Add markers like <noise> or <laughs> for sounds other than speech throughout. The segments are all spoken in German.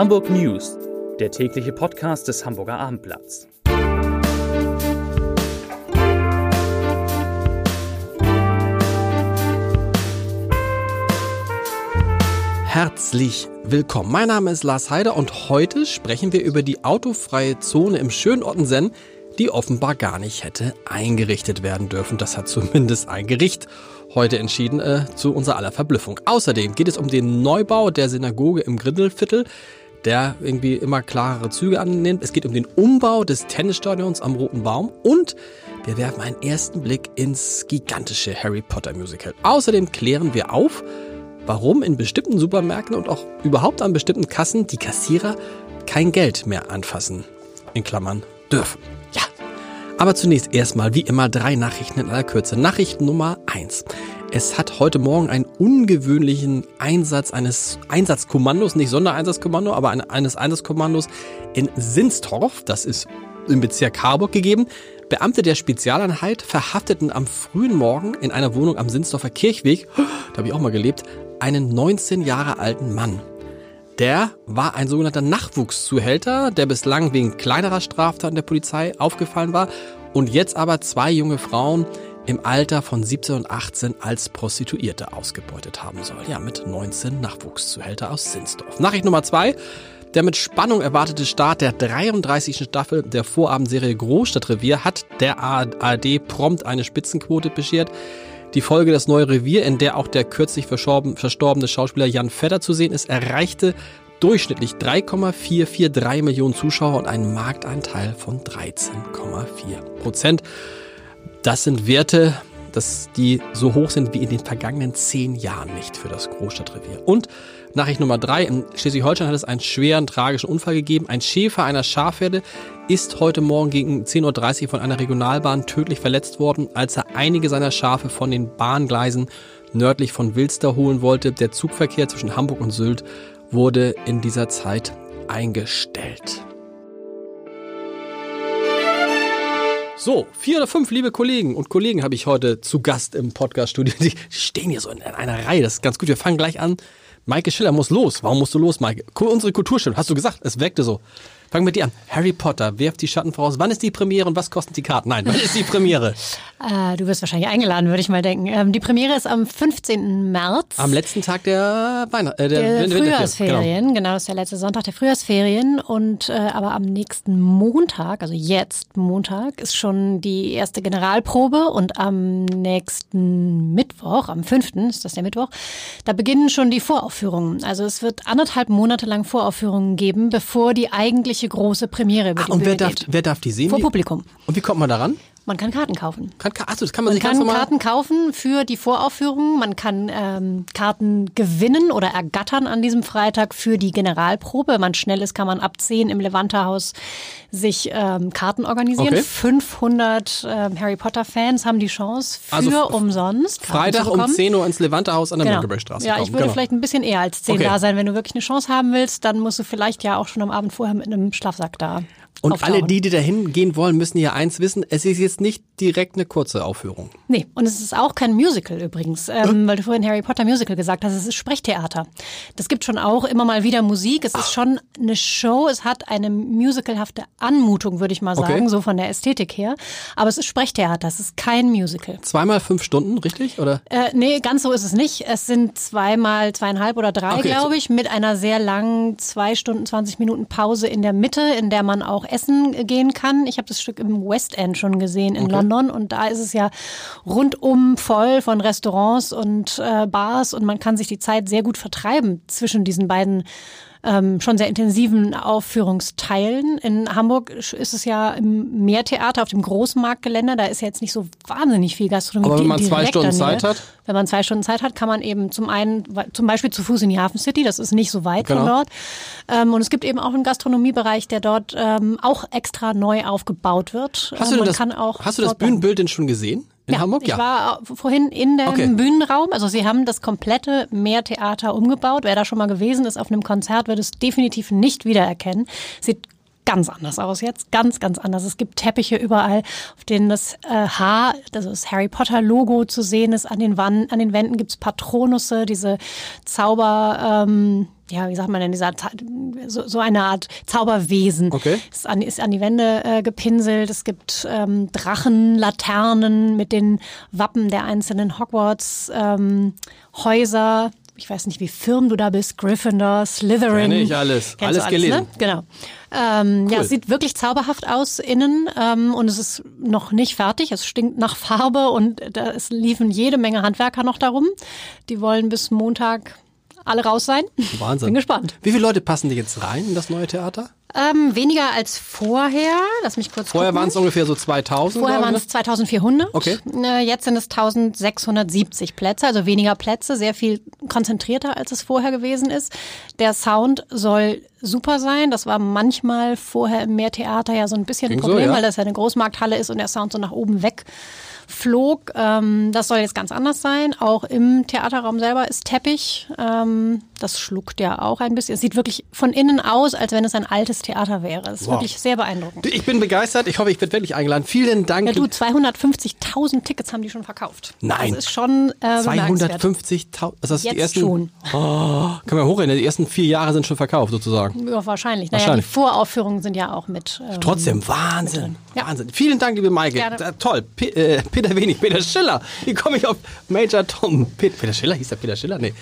Hamburg News, der tägliche Podcast des Hamburger Abendblatts. Herzlich willkommen. Mein Name ist Lars Heider und heute sprechen wir über die autofreie Zone im schönen Ottensen, die offenbar gar nicht hätte eingerichtet werden dürfen. Das hat zumindest ein Gericht heute entschieden, äh, zu unserer aller Verblüffung. Außerdem geht es um den Neubau der Synagoge im Grindelviertel, der irgendwie immer klarere Züge annimmt. Es geht um den Umbau des Tennisstadions am Roten Baum und wir werfen einen ersten Blick ins gigantische Harry Potter Musical. Außerdem klären wir auf, warum in bestimmten Supermärkten und auch überhaupt an bestimmten Kassen die Kassierer kein Geld mehr anfassen. In Klammern dürfen. Ja. Aber zunächst erstmal wie immer drei Nachrichten in aller Kürze. Nachricht Nummer eins. Es hat heute Morgen einen ungewöhnlichen Einsatz eines Einsatzkommandos, nicht Sondereinsatzkommando, aber eines Einsatzkommandos in Sinstorf, das ist im Bezirk Harburg gegeben. Beamte der Spezialeinheit verhafteten am frühen Morgen in einer Wohnung am Sinsdorfer Kirchweg, <gasps> da habe ich auch mal gelebt, einen 19 Jahre alten Mann. Der war ein sogenannter Nachwuchszuhälter, der bislang wegen kleinerer Straftaten der Polizei aufgefallen war und jetzt aber zwei junge Frauen im Alter von 17 und 18 als Prostituierte ausgebeutet haben soll. Ja, mit 19 Nachwuchszuhälter aus Sinsdorf. Nachricht Nummer zwei. Der mit Spannung erwartete Start der 33. Staffel der Vorabendserie Großstadtrevier hat der ARD prompt eine Spitzenquote beschert. Die Folge Das neue Revier, in der auch der kürzlich verstorbene Schauspieler Jan Fedder zu sehen ist, erreichte durchschnittlich 3,443 Millionen Zuschauer und einen Marktanteil von 13,4 Prozent. Das sind Werte, dass die so hoch sind wie in den vergangenen zehn Jahren nicht für das Großstadtrevier. Und Nachricht Nummer drei. In Schleswig-Holstein hat es einen schweren, tragischen Unfall gegeben. Ein Schäfer einer Schafherde ist heute Morgen gegen 10.30 Uhr von einer Regionalbahn tödlich verletzt worden, als er einige seiner Schafe von den Bahngleisen nördlich von Wilster holen wollte. Der Zugverkehr zwischen Hamburg und Sylt wurde in dieser Zeit eingestellt. So, vier oder fünf liebe Kollegen und Kollegen habe ich heute zu Gast im Podcast-Studio. Die stehen hier so in einer Reihe. Das ist ganz gut. Wir fangen gleich an Maike Schiller muss los. Warum musst du los, Maike? Unsere Kulturstunde, hast du gesagt, es weckte so. Fangen wir mit dir an. Harry Potter, wirft die Schatten voraus. Wann ist die Premiere und was kosten die Karten? Nein, wann ist die Premiere? <laughs> äh, du wirst wahrscheinlich eingeladen, würde ich mal denken. Ähm, die Premiere ist am 15. März. Am letzten Tag der, Weihnacht äh, der, der Frühjahrsferien. Genau. genau, das ist der letzte Sonntag der Frühjahrsferien. Und äh, aber am nächsten Montag, also jetzt Montag, ist schon die erste Generalprobe. Und am nächsten Mittwoch, am 5. ist das der Mittwoch, da beginnen schon die Voraufführungen. Also es wird anderthalb Monate lang Voraufführungen geben, bevor die eigentliche große Premiere über die ah, Und wer darf, wer darf die sehen? Vor Publikum. Und wie kommt man daran? Man kann Karten kaufen. Kann, achso, das kann man, man sich kann Karten kaufen für die Voraufführung. Man kann ähm, Karten gewinnen oder ergattern an diesem Freitag für die Generalprobe. Wenn man schnell ist, kann man ab 10 im Levanterhaus sich ähm, Karten organisieren. Okay. 500 ähm, Harry Potter Fans haben die Chance für also umsonst. Karten Freitag um 10 Uhr ins Levanterhaus an der genau. Mönckebergstraße Ja, ich würde genau. vielleicht ein bisschen eher als 10 okay. da sein. Wenn du wirklich eine Chance haben willst, dann musst du vielleicht ja auch schon am Abend vorher mit einem Schlafsack da und alle, die, die dahin gehen wollen, müssen ja eins wissen, es ist jetzt nicht direkt eine kurze Aufführung. Nee, und es ist auch kein Musical übrigens, ähm, weil du vorhin Harry Potter Musical gesagt hast, es ist Sprechtheater. Das gibt schon auch immer mal wieder Musik, es ist schon eine Show, es hat eine musicalhafte Anmutung, würde ich mal sagen, okay. so von der Ästhetik her, aber es ist Sprechtheater, es ist kein Musical. Zweimal fünf Stunden, richtig? Oder? Äh, nee, ganz so ist es nicht. Es sind zweimal zweieinhalb oder drei, okay, glaube ich, mit einer sehr langen zwei Stunden, 20 Minuten Pause in der Mitte, in der man auch essen gehen kann. Ich habe das Stück im West End schon gesehen in okay. London und da ist es ja rundum voll von Restaurants und äh, Bars und man kann sich die Zeit sehr gut vertreiben zwischen diesen beiden ähm, schon sehr intensiven Aufführungsteilen. In Hamburg ist es ja im Meertheater auf dem Großmarktgelände. Da ist ja jetzt nicht so wahnsinnig viel Gastronomie. Aber wenn man zwei Stunden Zeit hat? Wenn man zwei Stunden Zeit hat, kann man eben zum einen, zum Beispiel zu Fuß in die Hafen City, das ist nicht so weit genau. von dort. Ähm, und es gibt eben auch einen Gastronomiebereich, der dort ähm, auch extra neu aufgebaut wird. Hast du, ähm, das, hast du das Bühnenbild denn schon gesehen? In ja, Hamburg? Ja. Ich war vorhin in dem okay. Bühnenraum. Also sie haben das komplette Meertheater umgebaut. Wer da schon mal gewesen ist auf einem Konzert, wird es definitiv nicht wiedererkennen. Sieht ganz anders aus jetzt, ganz, ganz anders. Es gibt Teppiche überall, auf denen das äh, H, also das Harry Potter Logo zu sehen ist. An den, Wand, an den Wänden gibt's Patronusse, diese Zauber... Ähm, ja, wie sagt man denn, dieser, so, so eine Art Zauberwesen. Okay. Ist an, ist an die Wände äh, gepinselt. Es gibt ähm, Drachen, Laternen mit den Wappen der einzelnen Hogwarts ähm, Häuser. Ich weiß nicht, wie firm du da bist. Gryffindor, Slytherin. Kenn ich alles. Kennst du Alles gelesen. Ne? Genau. Ähm, Ja, Cool. es sieht wirklich zauberhaft aus innen ähm, und es ist noch nicht fertig. Es stinkt nach Farbe und da es liefen jede Menge Handwerker noch darum. Die wollen bis Montag alle raus sein. Wahnsinn. Bin gespannt. Wie viele Leute passen die jetzt rein in das neue Theater? Ähm, weniger als vorher. Lass mich kurz Vorher waren es ungefähr so 2000. Vorher waren es 2400. Okay. Äh, Jetzt sind es 1670 Plätze, also weniger Plätze, sehr viel konzentrierter, als es vorher gewesen ist. Der Sound soll super sein. Das war manchmal vorher im Meertheater ja so ein bisschen ein Ging so, Problem, ja. weil das ja eine Großmarkthalle ist und der Sound so nach oben weg flog. Ähm, das soll jetzt ganz anders sein. Auch im Theaterraum selber ist Teppich. Ähm, das schluckt ja auch ein bisschen. Es sieht wirklich von innen aus, als wenn es ein altes Theater wäre. Es ist Wow. wirklich sehr beeindruckend. Ich bin begeistert. Ich hoffe, ich werde wirklich eingeladen. Vielen Dank. Ja, du, 250.000 Tickets haben die schon verkauft. Nein. Das ist schon äh, bemerkenswert. 250.000. Also das Jetzt die ersten, schon. Oh, können wir hochrechnen. Die ersten vier Jahre sind schon verkauft, sozusagen. Ja, wahrscheinlich. Naja, Wahrscheinlich. die Voraufführungen sind ja auch mit. Ähm, Trotzdem, Wahnsinn. Ja. Wahnsinn. Vielen Dank, liebe Maike. Gerne. Toll. P äh, Peter Wenig, Peter Schiller. Wie komme ich auf Major Tom? Pe Peter Schiller? Hieß der Peter Schiller? Nee.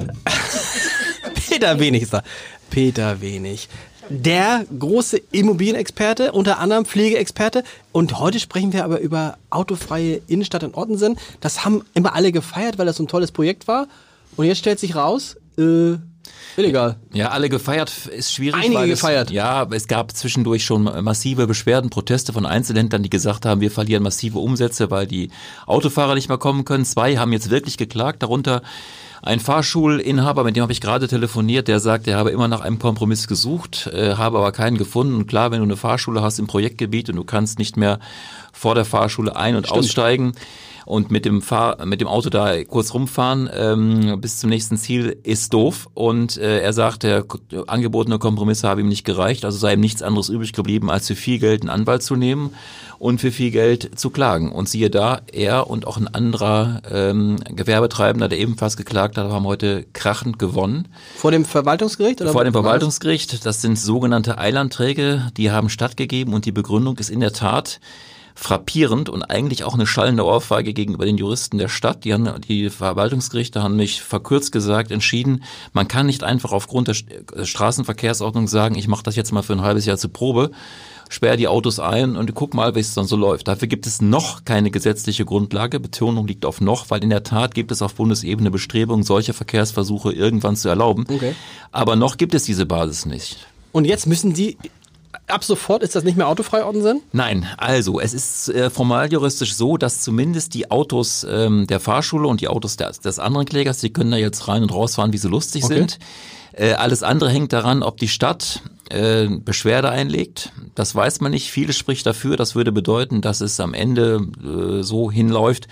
<laughs> Peter Wenig ist da. Peter Wenig. Der große Immobilienexperte, unter anderem Pflegeexperte. Und heute sprechen wir aber über autofreie Innenstadt in Ottensen. Das haben immer alle gefeiert, weil das so ein tolles Projekt war. Und jetzt stellt sich raus, äh, illegal. Ja, alle gefeiert ist schwierig. Einige weil es, gefeiert. Ja, es gab zwischendurch schon massive Beschwerden, Proteste von Einzelhändlern, die gesagt haben, wir verlieren massive Umsätze, weil die Autofahrer nicht mehr kommen können. Zwei haben jetzt wirklich geklagt, darunter ein Fahrschulinhaber, mit dem habe ich gerade telefoniert, der sagt, er habe immer nach einem Kompromiss gesucht, äh, habe aber keinen gefunden. Und klar, wenn du eine Fahrschule hast im Projektgebiet und du kannst nicht mehr vor der Fahrschule ein- und aussteigen, und mit dem Fahr mit dem Auto da kurz rumfahren ähm, bis zum nächsten Ziel ist doof und äh, er sagt, der angebotene Kompromiss habe ihm nicht gereicht, also sei ihm nichts anderes übrig geblieben, als für viel Geld einen Anwalt zu nehmen und für viel Geld zu klagen. Und siehe da, er und auch ein anderer ähm, Gewerbetreibender, der ebenfalls geklagt hat, haben heute krachend gewonnen. Vor dem Verwaltungsgericht? Oder Vor dem? Verwaltungsgericht, das sind sogenannte Eilanträge, die haben stattgegeben und die Begründung ist in der Tat frappierend und eigentlich auch eine schallende Ohrfeige gegenüber den Juristen der Stadt. Die, haben, die Verwaltungsgerichte haben mich verkürzt gesagt entschieden, man kann nicht einfach aufgrund der St- Straßenverkehrsordnung sagen, ich mache das jetzt mal für ein halbes Jahr zur Probe, sperr die Autos ein und guck mal, wie es dann so läuft. Dafür gibt es noch keine gesetzliche Grundlage. Betonung liegt auf noch, weil in der Tat gibt es auf Bundesebene Bestrebungen, solche Verkehrsversuche irgendwann zu erlauben. Okay. Aber noch gibt es diese Basis nicht. Und jetzt müssen die, ab sofort ist das nicht mehr autofrei Ottensen? Nein, also es ist äh, formal juristisch so, dass zumindest die Autos ähm, der Fahrschule und die Autos des, des anderen Klägers, die können da jetzt rein und rausfahren, wie sie lustig Okay. sind. Äh, alles andere hängt daran, ob die Stadt äh, Beschwerde einlegt. Das weiß man nicht. Vieles spricht dafür. Das würde bedeuten, dass es am Ende äh, so hinläuft,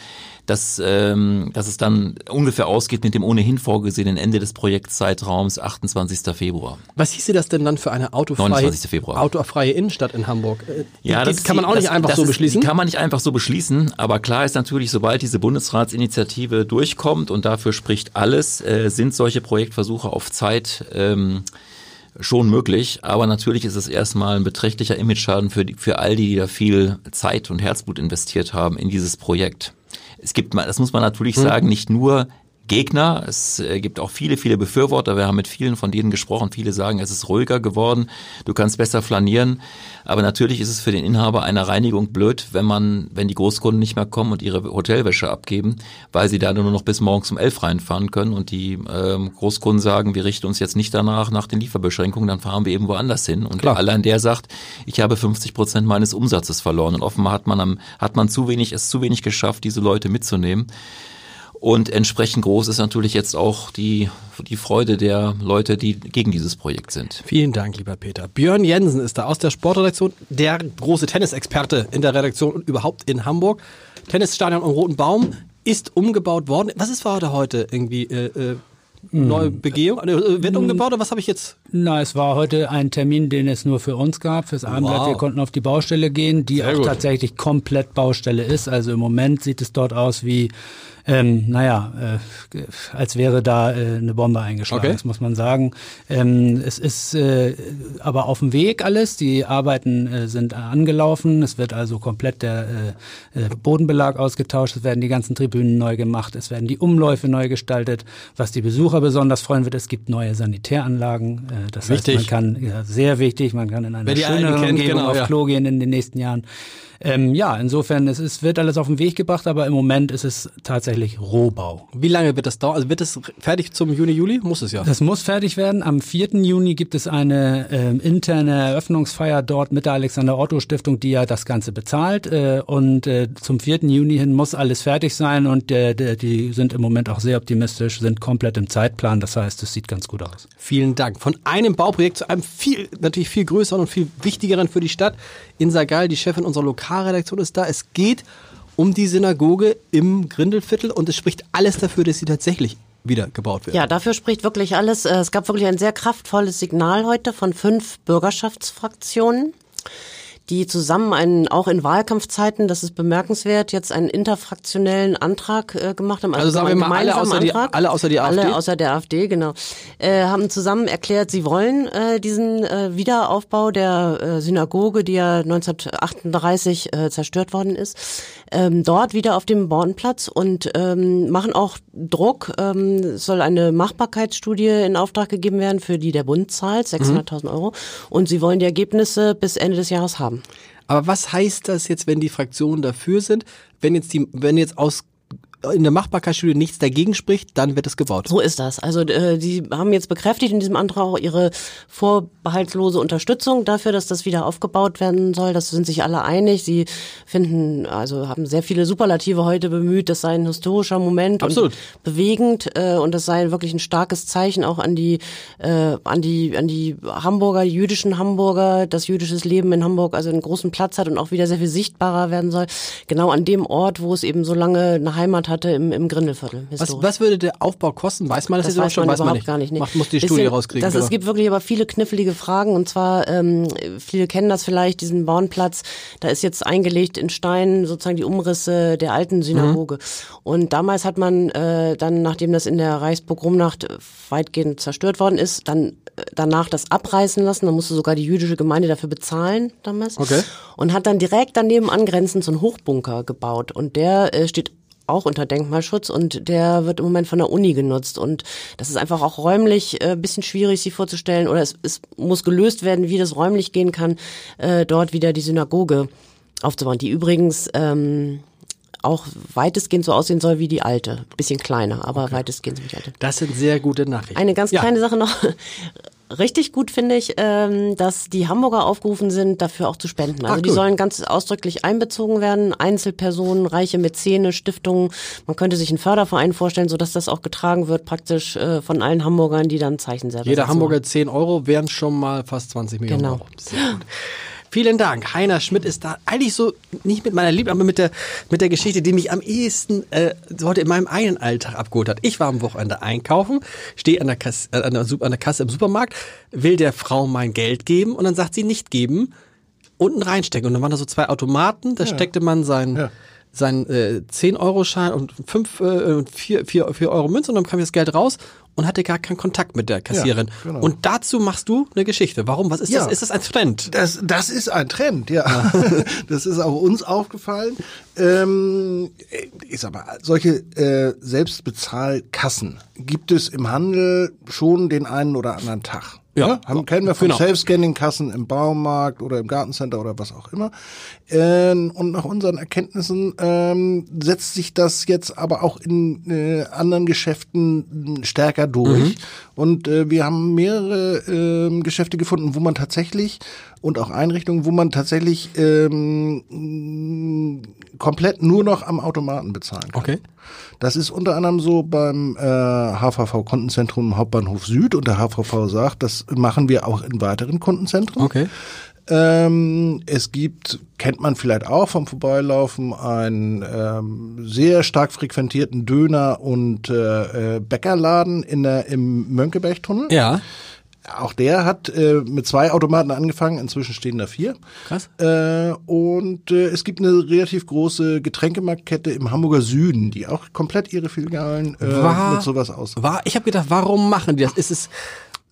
dass, ähm, dass es dann ungefähr ausgeht mit dem ohnehin vorgesehenen Ende des Projektzeitraums 28. Februar. Was hieße das denn dann für eine autofreie, 29. Februar. autofreie Innenstadt in Hamburg? Äh, Ja, das ist kann man auch nicht das, einfach das so ist, beschließen. Kann man nicht einfach so beschließen, aber klar ist natürlich, sobald diese Bundesratsinitiative durchkommt und dafür spricht alles, äh, sind solche Projektversuche auf Zeit ähm, schon möglich. Aber natürlich ist es erstmal ein beträchtlicher Imageschaden für, die, für all die, die da viel Zeit und Herzblut investiert haben in dieses Projekt. Es gibt, mal- das muss man natürlich Hm. sagen, nicht nur Gegner, es äh, gibt auch viele, viele Befürworter. Wir haben mit vielen von denen gesprochen. Viele sagen, es ist ruhiger geworden, du kannst besser flanieren. Aber natürlich ist es für den Inhaber einer Reinigung blöd, wenn man, wenn die Großkunden nicht mehr kommen und ihre Hotelwäsche abgeben, weil sie da nur noch bis morgens um elf reinfahren können und die ähm, Großkunden sagen, wir richten uns jetzt nicht danach nach den Lieferbeschränkungen, dann fahren wir eben woanders hin. Und Klar. allein der sagt, ich habe 50 Prozent meines Umsatzes verloren. Und offenbar hat man am, hat man zu wenig, es zu wenig geschafft, diese Leute mitzunehmen. Und entsprechend groß ist natürlich jetzt auch die, die Freude der Leute, die gegen dieses Projekt sind. Vielen Dank, lieber Peter. Björn Jensen ist da aus der Sportredaktion, der große Tennisexperte in der Redaktion und überhaupt in Hamburg. Tennisstadion am Roten Baum ist umgebaut worden. Was ist war da heute irgendwie? Äh, äh, Neue Begehung? Äh, Wird umgebaut oder was habe ich jetzt? Na, es war heute ein Termin, den es nur für uns gab, fürs Abendblatt. Wow. Wir konnten auf die Baustelle gehen, die Sehr auch gut. tatsächlich komplett Baustelle ist. Also im Moment sieht es dort aus wie Ähm, naja, äh, als wäre da äh, eine Bombe eingeschlagen, Okay. das muss man sagen. Ähm, es ist äh, aber auf dem Weg alles. Die Arbeiten äh, sind angelaufen. Es wird also komplett der äh, äh, Bodenbelag ausgetauscht. Es werden die ganzen Tribünen neu gemacht. Es werden die Umläufe neu gestaltet. Was die Besucher besonders freuen wird, es gibt neue Sanitäranlagen. Äh, das Wichtig. heißt, man kann, ja, sehr wichtig, man kann in einer schöneren kennt, Umgebung genau, auf ja. Klo gehen in den nächsten Jahren. Ähm, ja, insofern, es ist, wird alles auf den Weg gebracht, aber im Moment ist es tatsächlich Rohbau. Wie lange wird das dauern? Also wird es fertig zum Juni, Juli? Muss es ja. Das muss fertig werden. Am 4. Juni gibt es eine ähm, interne Eröffnungsfeier dort mit der Alexander-Otto-Stiftung, die ja das Ganze bezahlt. Äh, und äh, zum 4. Juni hin muss alles fertig sein und äh, die sind im Moment auch sehr optimistisch, sind komplett im Zeitplan. Das heißt, es sieht ganz gut aus. Vielen Dank. Von einem Bauprojekt zu einem viel, natürlich viel größeren und viel wichtigeren für die Stadt. Insa Gall, die Chefin unserer Lokalredaktion, ist da. Es geht um die Synagoge im Grindelviertel und es spricht alles dafür, dass sie tatsächlich wieder gebaut wird. Ja, dafür spricht wirklich alles. Äh, Es gab wirklich ein sehr kraftvolles Signal heute von fünf Bürgerschaftsfraktionen, die zusammen einen, auch in Wahlkampfzeiten, das ist bemerkenswert, jetzt einen interfraktionellen Antrag äh, gemacht haben. Also sagen wir mal alle außer die- Antrag. alle außer die AfD? Alle außer der AfD, genau. Äh, haben zusammen erklärt, sie wollen äh, diesen äh, Wiederaufbau der äh, Synagoge, die ja 1938 äh, zerstört worden ist, ähm, dort wieder auf dem Bornplatz und ähm, machen auch Druck. Ähm, es soll eine Machbarkeitsstudie in Auftrag gegeben werden, für die der Bund zahlt, 600.000 Euro. Und sie wollen die Ergebnisse bis Ende des Jahres haben. Aber was heißt das jetzt, wenn die Fraktionen dafür sind? Wenn jetzt die, wenn jetzt aus in der Machbarkeitsstudie nichts dagegen spricht, dann wird es gebaut. So ist das. Also äh, die haben jetzt bekräftigt in diesem Antrag auch ihre vorbehaltlose Unterstützung dafür, dass das wieder aufgebaut werden soll. Das sind sich alle einig. Sie finden, also haben sehr viele Superlative heute bemüht. Das sei ein historischer Moment Absolut. und bewegend äh, und das sei wirklich ein starkes Zeichen auch an die äh, an die an die Hamburger, die jüdischen Hamburger, dass jüdisches Leben in Hamburg also einen großen Platz hat und auch wieder sehr viel sichtbarer werden soll. Genau an dem Ort, wo es eben so lange eine Heimat hatte im, im Grindelviertel. Was, was würde der Aufbau kosten? Weiß man das, Das jetzt weiß schon? man weiß überhaupt man nicht. gar nicht. Nee. Macht, muss die Bisschen- Studie rauskriegen. Das, genau. Es gibt wirklich aber viele knifflige Fragen und zwar, ähm, viele kennen das vielleicht, diesen Bornplatz, da ist jetzt eingelegt in Stein sozusagen die Umrisse der alten Synagoge. Mhm. Und damals hat man äh, dann, nachdem das in der Reichspogromnacht äh, weitgehend zerstört worden ist, dann äh, danach das abreißen lassen. Da musste sogar die jüdische Gemeinde dafür bezahlen damals. Okay. Und hat dann direkt daneben angrenzend so einen Hochbunker gebaut. Und der äh, steht auch unter Denkmalschutz und der wird im Moment von der Uni genutzt und das ist einfach auch räumlich äh, bisschen schwierig sich vorzustellen oder es, es muss gelöst werden, wie das räumlich gehen kann, äh, dort wieder die Synagoge aufzubauen, die übrigens ähm, auch weitestgehend so aussehen soll wie die alte, bisschen kleiner, aber weitestgehend so wie die alte. das sind sehr gute Nachrichten. Eine ganz Ja. kleine Sache noch. Richtig gut finde ich, ähm, dass die Hamburger aufgerufen sind, dafür auch zu spenden. Also Ah, die sollen ganz ausdrücklich einbezogen werden. Einzelpersonen, reiche Mäzene, Stiftungen. Man könnte sich einen Förderverein vorstellen, sodass das auch getragen wird, praktisch äh, von allen Hamburgern, die dann Zeichen selber Jeder Hamburger 10 Euro wären schon mal fast 20 Millionen Genau. Euro. Sehr gut. <gasps> Vielen Dank. Heiner Schmidt ist da eigentlich so, nicht mit meiner Liebe, aber mit der, mit der Geschichte, die mich am ehesten äh, heute in meinem eigenen Alltag abgeholt hat. Ich war am Wochenende einkaufen, stehe an der, Kasse, äh, an, der, an der Kasse im Supermarkt, will der Frau mein Geld geben und dann sagt sie nicht geben, unten reinstecken. Und dann waren da so zwei Automaten, da steckte man sein, Ja. sein äh, 10-Euro-Schein und 5, äh, und 4, 4, 4 Euro Münze und dann kam das Geld raus und hatte gar keinen Kontakt mit der Kassiererin. genau. Und dazu machst du eine Geschichte. Warum? Was ist Ja. das? Ist das ein Trend? Das, das ist ein Trend, ja. <laughs> das ist auch uns aufgefallen. Ähm, ich sag mal, solche äh, Selbstbezahlkassen gibt es im Handel schon den einen oder anderen Tag. Ja. Ne? Haben, kennen wir von Genau. Self-Scanning-Kassen im Baumarkt oder im Gartencenter oder was auch immer. Ähm, und nach unseren Erkenntnissen ähm, setzt sich das jetzt aber auch in äh, anderen Geschäften stärker durch. Und äh, wir haben mehrere ähm, Geschäfte gefunden, wo man tatsächlich und auch Einrichtungen, wo man tatsächlich ähm, komplett nur noch am Automaten bezahlen kann. Okay. Das ist unter anderem so beim äh, HVV Kundenzentrum Hauptbahnhof Süd und der HVV sagt, das machen wir auch in weiteren Kundenzentren. Okay. Ähm, es gibt, kennt man vielleicht auch vom Vorbeilaufen, einen ähm, sehr stark frequentierten Döner- und äh, äh, Bäckerladen in der, im Mönckebergtunnel. Ja. Auch der hat äh, mit zwei Automaten angefangen, inzwischen stehen da vier. Krass. Äh, und äh, es gibt eine relativ große Getränkemarktkette im Hamburger Süden, die auch komplett ihre Filialen äh, War- mit sowas aus. War, ich habe gedacht, warum machen die das? Ist es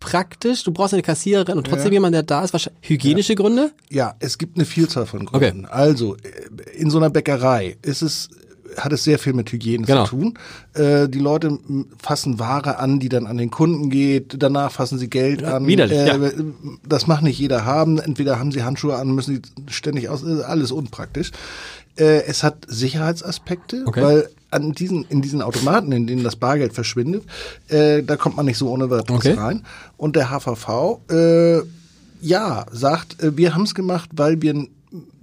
praktisch? Du brauchst eine Kassiererin und trotzdem jemand, der da ist. Wahrscheinlich hygienische Gründe? Ja, es gibt eine Vielzahl von Gründen. Also, äh, in so einer Bäckerei ist es hat es sehr viel mit Hygiene Genau. zu tun. Äh, die Leute fassen Ware an, die dann an den Kunden geht. Danach fassen sie Geld an. widerlich, äh, ja. Das macht nicht jeder haben. Entweder haben sie Handschuhe an, müssen die ständig aus. äh, Alles unpraktisch. Äh, es hat Sicherheitsaspekte, Okay. weil an diesen, in diesen Automaten, in denen das Bargeld verschwindet, äh, da kommt man nicht so ohne weiteres Okay. rein. Und der HVV, äh, ja, sagt, äh, wir haben es gemacht, weil wir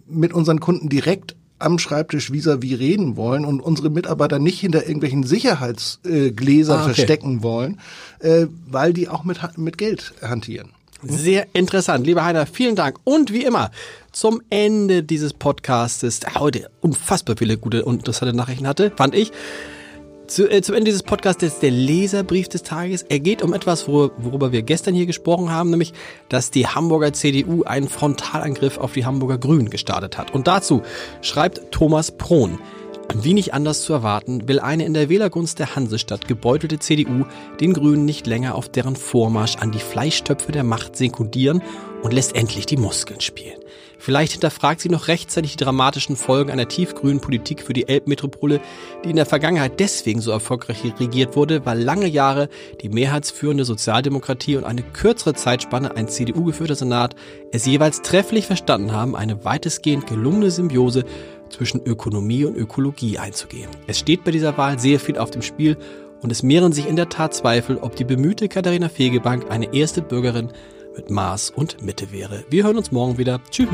mit unseren Kunden direkt am Schreibtisch vis-à-vis reden wollen und unsere Mitarbeiter nicht hinter irgendwelchen Sicherheitsgläsern Gläsern Ah, okay. verstecken wollen, äh, weil die auch mit, mit Geld hantieren. Sehr interessant. Lieber Heiner, vielen Dank. Und wie immer, zum Ende dieses Podcastes, der heute unfassbar viele gute und interessante Nachrichten hatte, fand ich. Zu, äh, zum Ende dieses Podcasts ist der Leserbrief des Tages. Er geht um etwas, wor worüber wir gestern hier gesprochen haben, nämlich, dass die Hamburger CDU einen Frontalangriff auf die Hamburger Grünen gestartet hat. Und dazu schreibt Thomas Prohn. Wie nicht anders zu erwarten, will eine in der Wählergunst der Hansestadt gebeutelte CDU den Grünen nicht länger auf deren Vormarsch an die Fleischtöpfe der Macht sekundieren und lässt endlich die Muskeln spielen. Vielleicht hinterfragt sie noch rechtzeitig die dramatischen Folgen einer tiefgrünen Politik für die Elbmetropole, die in der Vergangenheit deswegen so erfolgreich regiert wurde, weil lange Jahre die mehrheitsführende Sozialdemokratie und eine kürzere Zeitspanne ein CDU-geführter Senat es jeweils trefflich verstanden haben, eine weitestgehend gelungene Symbiose zwischen Ökonomie und Ökologie einzugehen. Es steht bei dieser Wahl sehr viel auf dem Spiel und es mehren sich in der Tat Zweifel, ob die bemühte Katharina Fegebank eine erste Bürgerin mit Maß und Mitte wäre. Wir hören uns morgen wieder. Tschüss.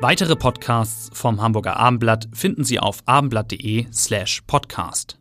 Weitere Podcasts vom Hamburger Abendblatt finden Sie auf abendblatt.de slash podcast.